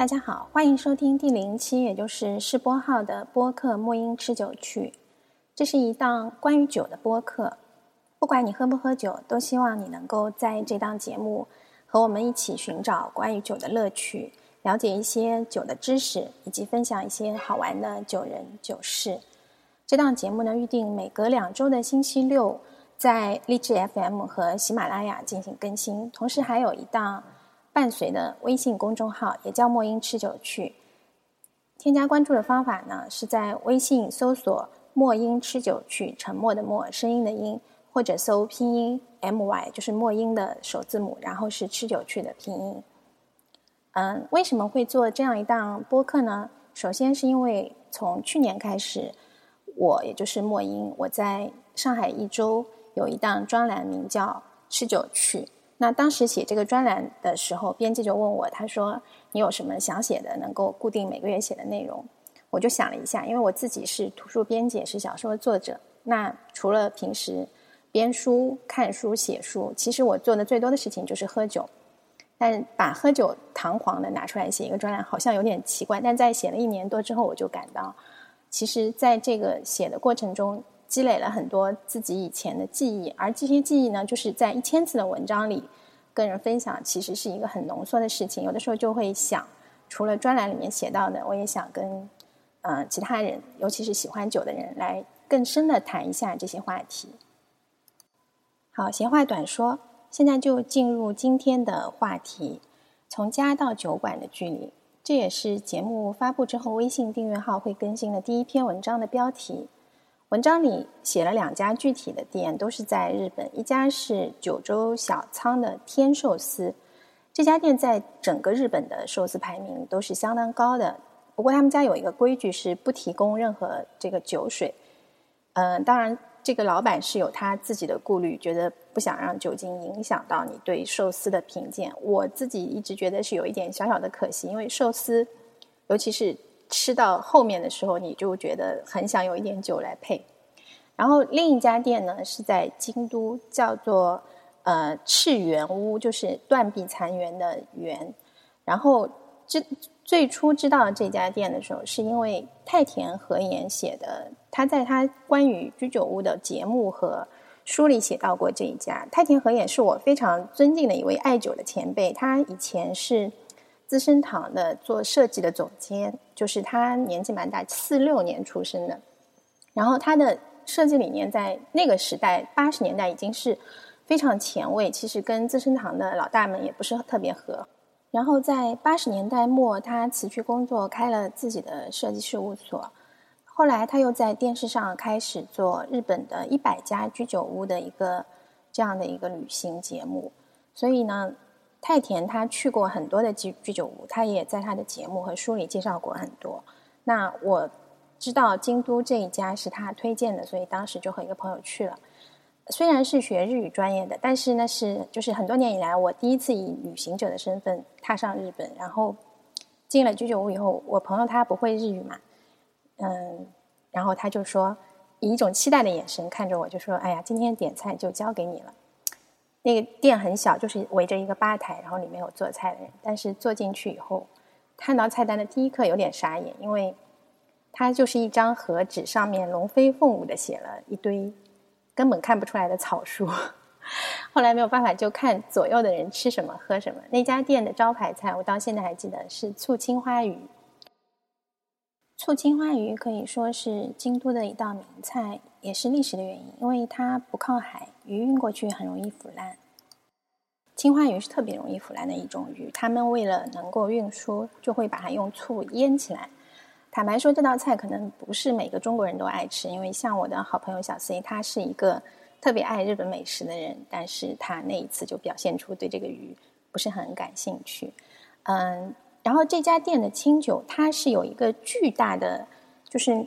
大家好，欢迎收听第零期，也就是试播号的播客《莫因吃酒趣》。这是一档关于酒的播客。不管你喝不喝酒，都希望你能够在这档节目和我们一起寻找关于酒的乐趣，了解一些酒的知识，以及分享一些好玩的酒人酒事。这档节目呢，预定每隔两周的星期六在荔枝 FM 和喜马拉雅进行更新，同时还有一档。伴随的微信公众号也叫“莫音吃酒趣”，添加关注的方法呢是在微信搜索“莫音吃酒趣”，沉默的默，声音的音，或者搜拼音 “my”，就是莫音的首字母，然后是吃酒趣的拼音。嗯，为什么会做这样一档播客呢？首先是因为从去年开始，我也就是莫音，我在上海一周有一档专栏，名叫“吃酒趣”。那当时写这个专栏的时候，编辑就问我，他说：“你有什么想写的，能够固定每个月写的内容？”我就想了一下，因为我自己是图书编辑，是小说作者。那除了平时编书、看书、写书，其实我做的最多的事情就是喝酒。但把喝酒堂皇的拿出来写一个专栏，好像有点奇怪。但在写了一年多之后，我就感到，其实在这个写的过程中。积累了很多自己以前的记忆，而这些记忆呢，就是在一千次的文章里跟人分享，其实是一个很浓缩的事情。有的时候就会想，除了专栏里面写到的，我也想跟呃其他人，尤其是喜欢酒的人，来更深的谈一下这些话题。好，闲话短说，现在就进入今天的话题：从家到酒馆的距离。这也是节目发布之后，微信订阅号会更新的第一篇文章的标题。文章里写了两家具体的店，都是在日本。一家是九州小仓的天寿司，这家店在整个日本的寿司排名都是相当高的。不过他们家有一个规矩，是不提供任何这个酒水。嗯，当然这个老板是有他自己的顾虑，觉得不想让酒精影响到你对寿司的品鉴。我自己一直觉得是有一点小小的可惜，因为寿司，尤其是。吃到后面的时候，你就觉得很想有一点酒来配。然后另一家店呢是在京都，叫做呃赤原屋，就是断壁残垣的垣。然后知最初知道这家店的时候，是因为太田和彦写的，他在他关于居酒屋的节目和书里写到过这一家。太田和彦是我非常尊敬的一位爱酒的前辈，他以前是。资生堂的做设计的总监，就是他年纪蛮大，四六年出生的。然后他的设计理念在那个时代，八十年代已经是非常前卫。其实跟资生堂的老大们也不是特别合。然后在八十年代末，他辞去工作，开了自己的设计事务所。后来他又在电视上开始做日本的一百家居酒屋的一个这样的一个旅行节目。所以呢。太田他去过很多的居居酒屋，他也在他的节目和书里介绍过很多。那我知道京都这一家是他推荐的，所以当时就和一个朋友去了。虽然是学日语专业的，但是那是就是很多年以来我第一次以旅行者的身份踏上日本。然后进了居酒屋以后，我朋友他不会日语嘛，嗯，然后他就说以一种期待的眼神看着我，就说：“哎呀，今天点菜就交给你了。”那个店很小，就是围着一个吧台，然后里面有做菜的人。但是坐进去以后，看到菜单的第一刻有点傻眼，因为它就是一张和纸，上面龙飞凤舞的写了一堆根本看不出来的草书。后来没有办法，就看左右的人吃什么喝什么。那家店的招牌菜，我到现在还记得是醋青花鱼。醋青花鱼可以说是京都的一道名菜，也是历史的原因，因为它不靠海。鱼运过去很容易腐烂，青花鱼是特别容易腐烂的一种鱼。他们为了能够运输，就会把它用醋腌起来。坦白说，这道菜可能不是每个中国人都爱吃，因为像我的好朋友小 C，他是一个特别爱日本美食的人，但是他那一次就表现出对这个鱼不是很感兴趣。嗯，然后这家店的清酒，它是有一个巨大的，就是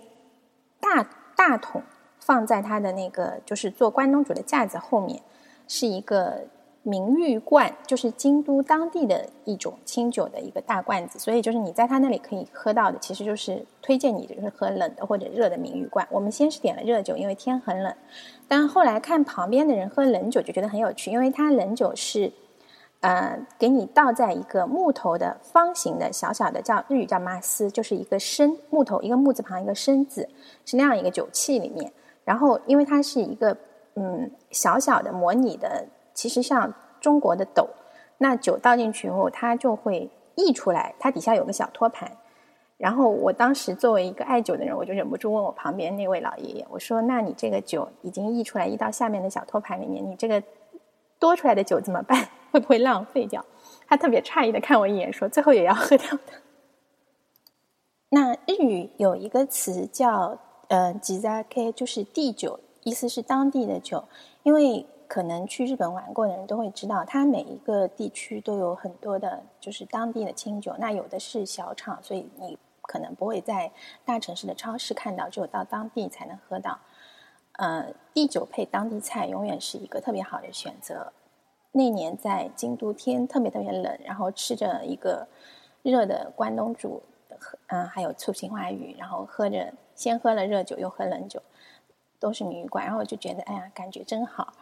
大大桶。放在他的那个就是做关东煮的架子后面，是一个名誉罐，就是京都当地的一种清酒的一个大罐子。所以就是你在他那里可以喝到的，其实就是推荐你就是喝冷的或者热的名誉罐。我们先是点了热酒，因为天很冷。但后来看旁边的人喝冷酒，就觉得很有趣，因为他冷酒是呃，给你倒在一个木头的方形的小小的，叫日语叫马斯，就是一个身木头，一个木字旁一个身字，是那样一个酒器里面。然后，因为它是一个嗯小小的模拟的，其实像中国的斗，那酒倒进去以后，它就会溢出来，它底下有个小托盘。然后我当时作为一个爱酒的人，我就忍不住问我旁边那位老爷爷，我说：“那你这个酒已经溢出来，溢到下面的小托盘里面，你这个多出来的酒怎么办？” 会不会浪费掉？他特别诧异的看我一眼，说：“最后也要喝掉的。”那日语有一个词叫“呃吉扎 K”，就是地酒，意思是当地的酒。因为可能去日本玩过的人都会知道，它每一个地区都有很多的，就是当地的清酒。那有的是小厂，所以你可能不会在大城市的超市看到，只有到当地才能喝到。呃，地酒配当地菜，永远是一个特别好的选择。那年在京都，天特别特别冷，然后吃着一个热的关东煮，嗯，还有醋青花鱼，然后喝着先喝了热酒，又喝冷酒，都是名玉冠，然后我就觉得，哎呀，感觉真好。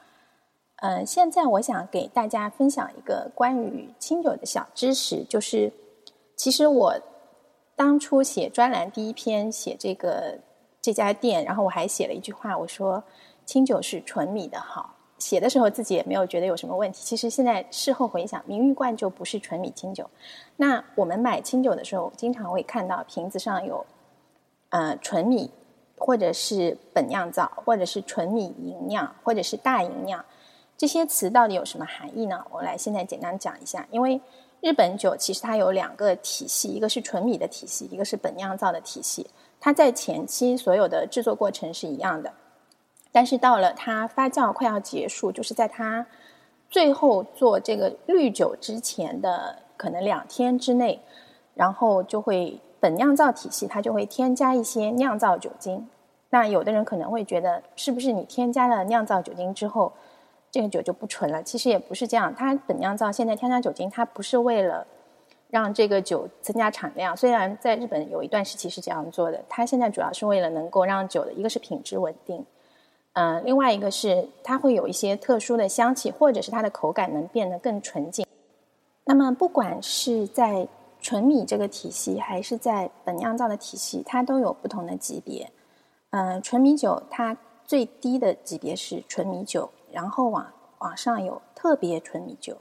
嗯，现在我想给大家分享一个关于清酒的小知识，就是其实我当初写专栏第一篇写这个这家店，然后我还写了一句话，我说清酒是纯米的好。写的时候自己也没有觉得有什么问题。其实现在事后回想，明玉罐就不是纯米清酒。那我们买清酒的时候，经常会看到瓶子上有呃纯米，或者是本酿造，或者是纯米吟酿，或者是大吟酿。这些词到底有什么含义呢？我来现在简单讲一下。因为日本酒其实它有两个体系，一个是纯米的体系，一个是本酿造的体系。它在前期所有的制作过程是一样的。但是到了它发酵快要结束，就是在它最后做这个滤酒之前的可能两天之内，然后就会本酿造体系它就会添加一些酿造酒精。那有的人可能会觉得，是不是你添加了酿造酒精之后，这个酒就不纯了？其实也不是这样，它本酿造现在添加酒精，它不是为了让这个酒增加产量。虽然在日本有一段时期是这样做的，它现在主要是为了能够让酒的一个是品质稳定。嗯，另外一个是它会有一些特殊的香气，或者是它的口感能变得更纯净。那么，不管是在纯米这个体系，还是在本酿造的体系，它都有不同的级别。嗯，纯米酒它最低的级别是纯米酒，然后往往上有特别纯米酒，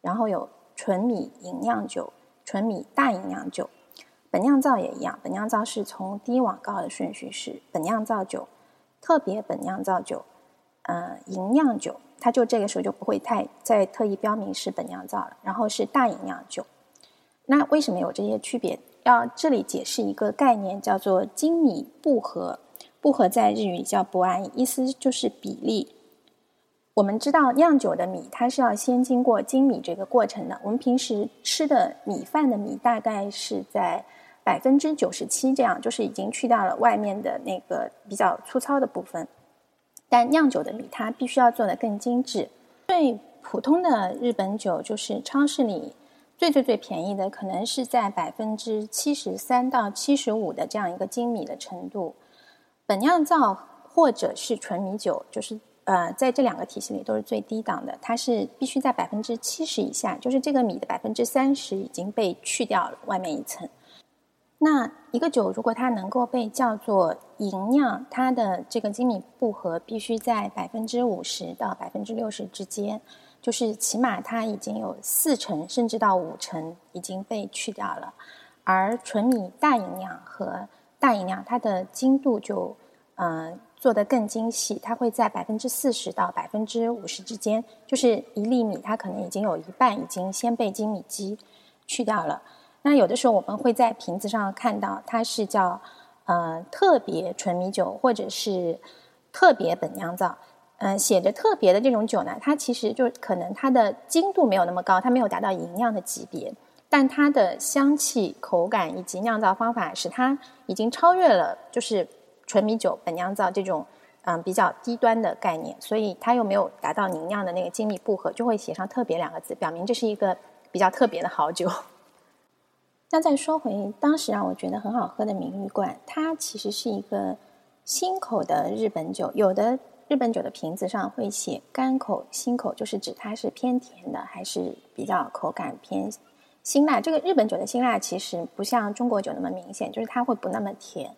然后有纯米吟酿酒、纯米大吟酿酒。本酿造也一样，本酿造是从低往高的顺序是本酿造酒。特别本酿造酒，呃，吟酿酒，它就这个时候就不会太再特意标明是本酿造了。然后是大吟酿酒，那为什么有这些区别？要这里解释一个概念，叫做精米不合。不合在日语叫不安，意思就是比例。我们知道酿酒的米，它是要先经过精米这个过程的。我们平时吃的米饭的米，大概是在。百分之九十七，这样就是已经去掉了外面的那个比较粗糙的部分。但酿酒的米，它必须要做的更精致。最普通的日本酒，就是超市里最最最便宜的，可能是在百分之七十三到七十五的这样一个精米的程度。本酿造或者是纯米酒，就是呃，在这两个体系里都是最低档的，它是必须在百分之七十以下，就是这个米的百分之三十已经被去掉了外面一层。那一个酒，如果它能够被叫做银酿，它的这个精米步合必须在百分之五十到百分之六十之间，就是起码它已经有四成甚至到五成已经被去掉了。而纯米大吟酿和大吟酿，它的精度就嗯做得更精细，它会在百分之四十到百分之五十之间，就是一粒米它可能已经有一半已经先被精米机去掉了。那有的时候我们会在瓶子上看到，它是叫呃特别纯米酒，或者是特别本酿造。嗯，写着特别的这种酒呢，它其实就可能它的精度没有那么高，它没有达到吟酿的级别，但它的香气、口感以及酿造方法使它已经超越了就是纯米酒本酿造这种嗯比较低端的概念，所以它又没有达到吟酿的那个精密步合，就会写上特别两个字，表明这是一个比较特别的好酒。那再说回当时让我觉得很好喝的明玉罐，它其实是一个新口的日本酒。有的日本酒的瓶子上会写甘口、辛口，就是指它是偏甜的还是比较口感偏辛辣。这个日本酒的辛辣其实不像中国酒那么明显，就是它会不那么甜。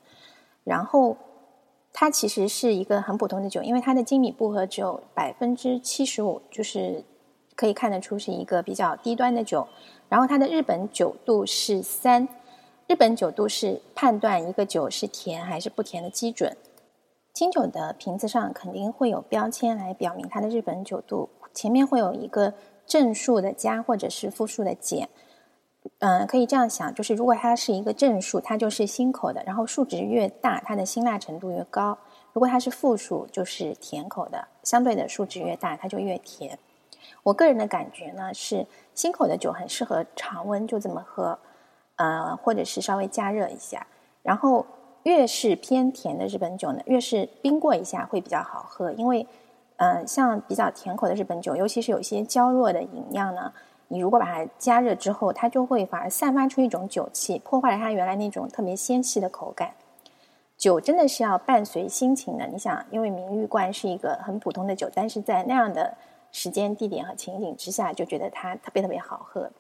然后它其实是一个很普通的酒，因为它的精米步合只有百分之七十五，就是可以看得出是一个比较低端的酒。然后它的日本酒度是三，日本酒度是判断一个酒是甜还是不甜的基准。清酒的瓶子上肯定会有标签来表明它的日本酒度，前面会有一个正数的加或者是负数的减。嗯，可以这样想，就是如果它是一个正数，它就是辛口的，然后数值越大，它的辛辣程度越高；如果它是负数，就是甜口的，相对的数值越大，它就越甜。我个人的感觉呢是，辛口的酒很适合常温就这么喝，呃，或者是稍微加热一下，然后。越是偏甜的日本酒呢，越是冰过一下会比较好喝。因为，嗯，像比较甜口的日本酒，尤其是有一些娇弱的饮料呢，你如果把它加热之后，它就会反而散发出一种酒气，破坏了它原来那种特别纤细的口感。酒真的是要伴随心情的。你想，因为明玉罐是一个很普通的酒，但是在那样的时间、地点和情景之下，就觉得它特别特别好喝。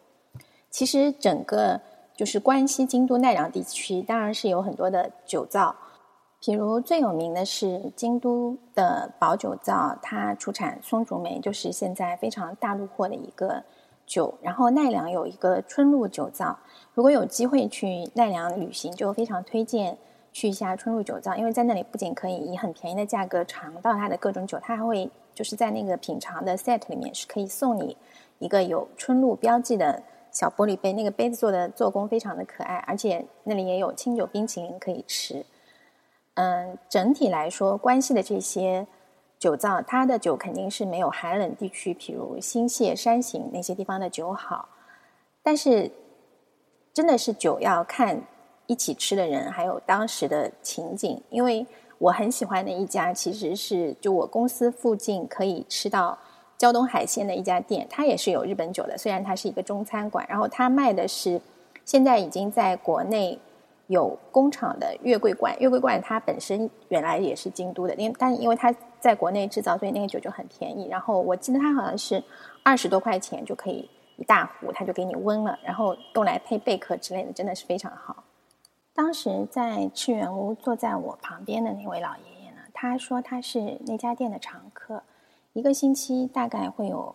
其实整个。就是关西京都奈良地区，当然是有很多的酒造，比如最有名的是京都的宝酒造，它出产松竹梅，就是现在非常大陆货的一个酒。然后奈良有一个春露酒造，如果有机会去奈良旅行，就非常推荐去一下春露酒造，因为在那里不仅可以以很便宜的价格尝到它的各种酒，它还会就是在那个品尝的 set 里面是可以送你一个有春露标记的。小玻璃杯，那个杯子做的做工非常的可爱，而且那里也有清酒冰淇淋可以吃。嗯，整体来说，关西的这些酒造，它的酒肯定是没有寒冷地区，譬如新泻、山形那些地方的酒好。但是，真的是酒要看一起吃的人，还有当时的情景。因为我很喜欢的一家，其实是就我公司附近可以吃到。胶东海鲜的一家店，它也是有日本酒的，虽然它是一个中餐馆。然后它卖的是现在已经在国内有工厂的月桂冠。月桂冠它本身原来也是京都的，因但因为它在国内制造，所以那个酒就很便宜。然后我记得它好像是二十多块钱就可以一大壶，它就给你温了，然后用来配贝壳之类的，真的是非常好。当时在赤原屋坐在我旁边的那位老爷爷呢，他说他是那家店的常。一个星期大概会有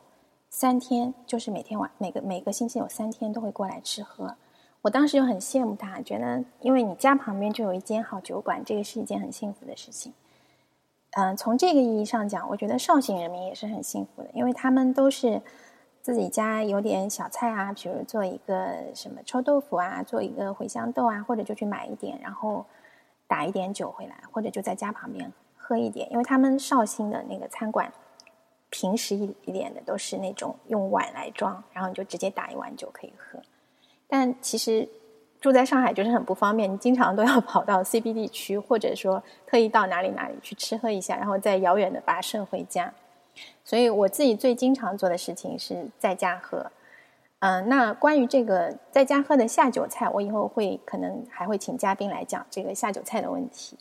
三天，就是每天晚每个每个星期有三天都会过来吃喝。我当时就很羡慕他，觉得因为你家旁边就有一间好酒馆，这个是一件很幸福的事情。嗯，从这个意义上讲，我觉得绍兴人民也是很幸福的，因为他们都是自己家有点小菜啊，比如做一个什么臭豆腐啊，做一个茴香豆啊，或者就去买一点，然后打一点酒回来，或者就在家旁边喝一点，因为他们绍兴的那个餐馆。平时一一点的都是那种用碗来装，然后你就直接打一碗酒可以喝。但其实住在上海就是很不方便，你经常都要 跑到 CBD 区，或者说特意到哪里哪里去吃喝一下，然后再遥远的跋涉回家。所以我自己最经常做的事情是在家喝。嗯，那关于这个在家喝的下酒菜，我以后会可能还会请嘉宾来讲这个下酒菜的问题。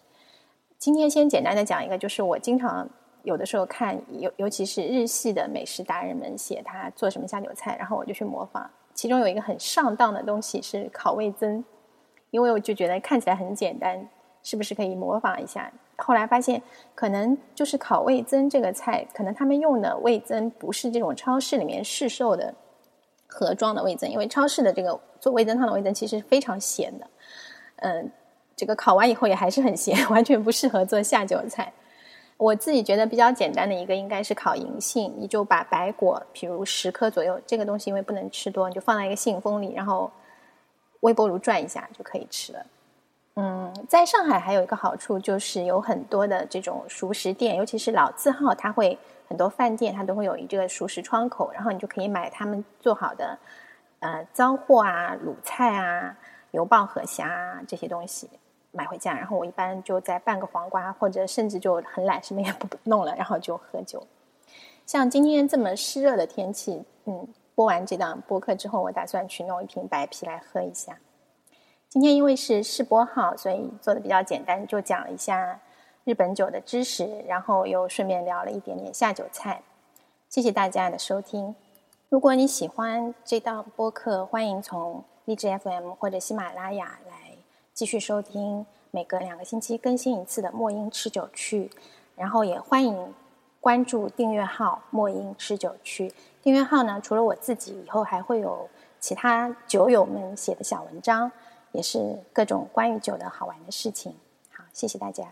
今天先简单的讲一个，就是我经常。有的时候看，尤尤其是日系的美食达人们写他做什么下酒菜，然后我就去模仿。其中有一个很上当的东西是烤味增，因为我就觉得看起来很简单，是不是可以模仿一下？后来发现，可能就是烤味增这个菜，可能他们用的味增不是这种超市里面市售的盒装的味增，因为超市的这个做味增汤的味增其实非常咸的，嗯，这个烤完以后也还是很咸，完全不适合做下酒菜。我自己觉得比较简单的一个应该是烤银杏，你就把白果，比如十颗左右，这个东西因为不能吃多，你就放在一个信封里，然后微波炉转一下就可以吃了。嗯，在上海还有一个好处就是有很多的这种熟食店，尤其是老字号，它会很多饭店它都会有一个熟食窗口，然后你就可以买他们做好的呃糟货啊、卤菜啊、油爆河虾啊这些东西。买回家，然后我一般就再拌个黄瓜，或者甚至就很懒，什么也不弄了，然后就喝酒。像今天这么湿热的天气，嗯，播完这档播客之后，我打算去弄一瓶白啤来喝一下。今天因为是试播号，所以做的比较简单，就讲了一下日本酒的知识，然后又顺便聊了一点点下酒菜。谢谢大家的收听。如果你喜欢这档播客，欢迎从荔枝 FM 或者喜马拉雅来继续收听每隔两个星期更新一次的墨音吃酒趣。然后也欢迎关注订阅号“墨音吃酒趣”。订阅号呢，除了我自己，以后还会有其他酒友们写的小文章，也是各种关于酒的好玩的事情。好，谢谢大家。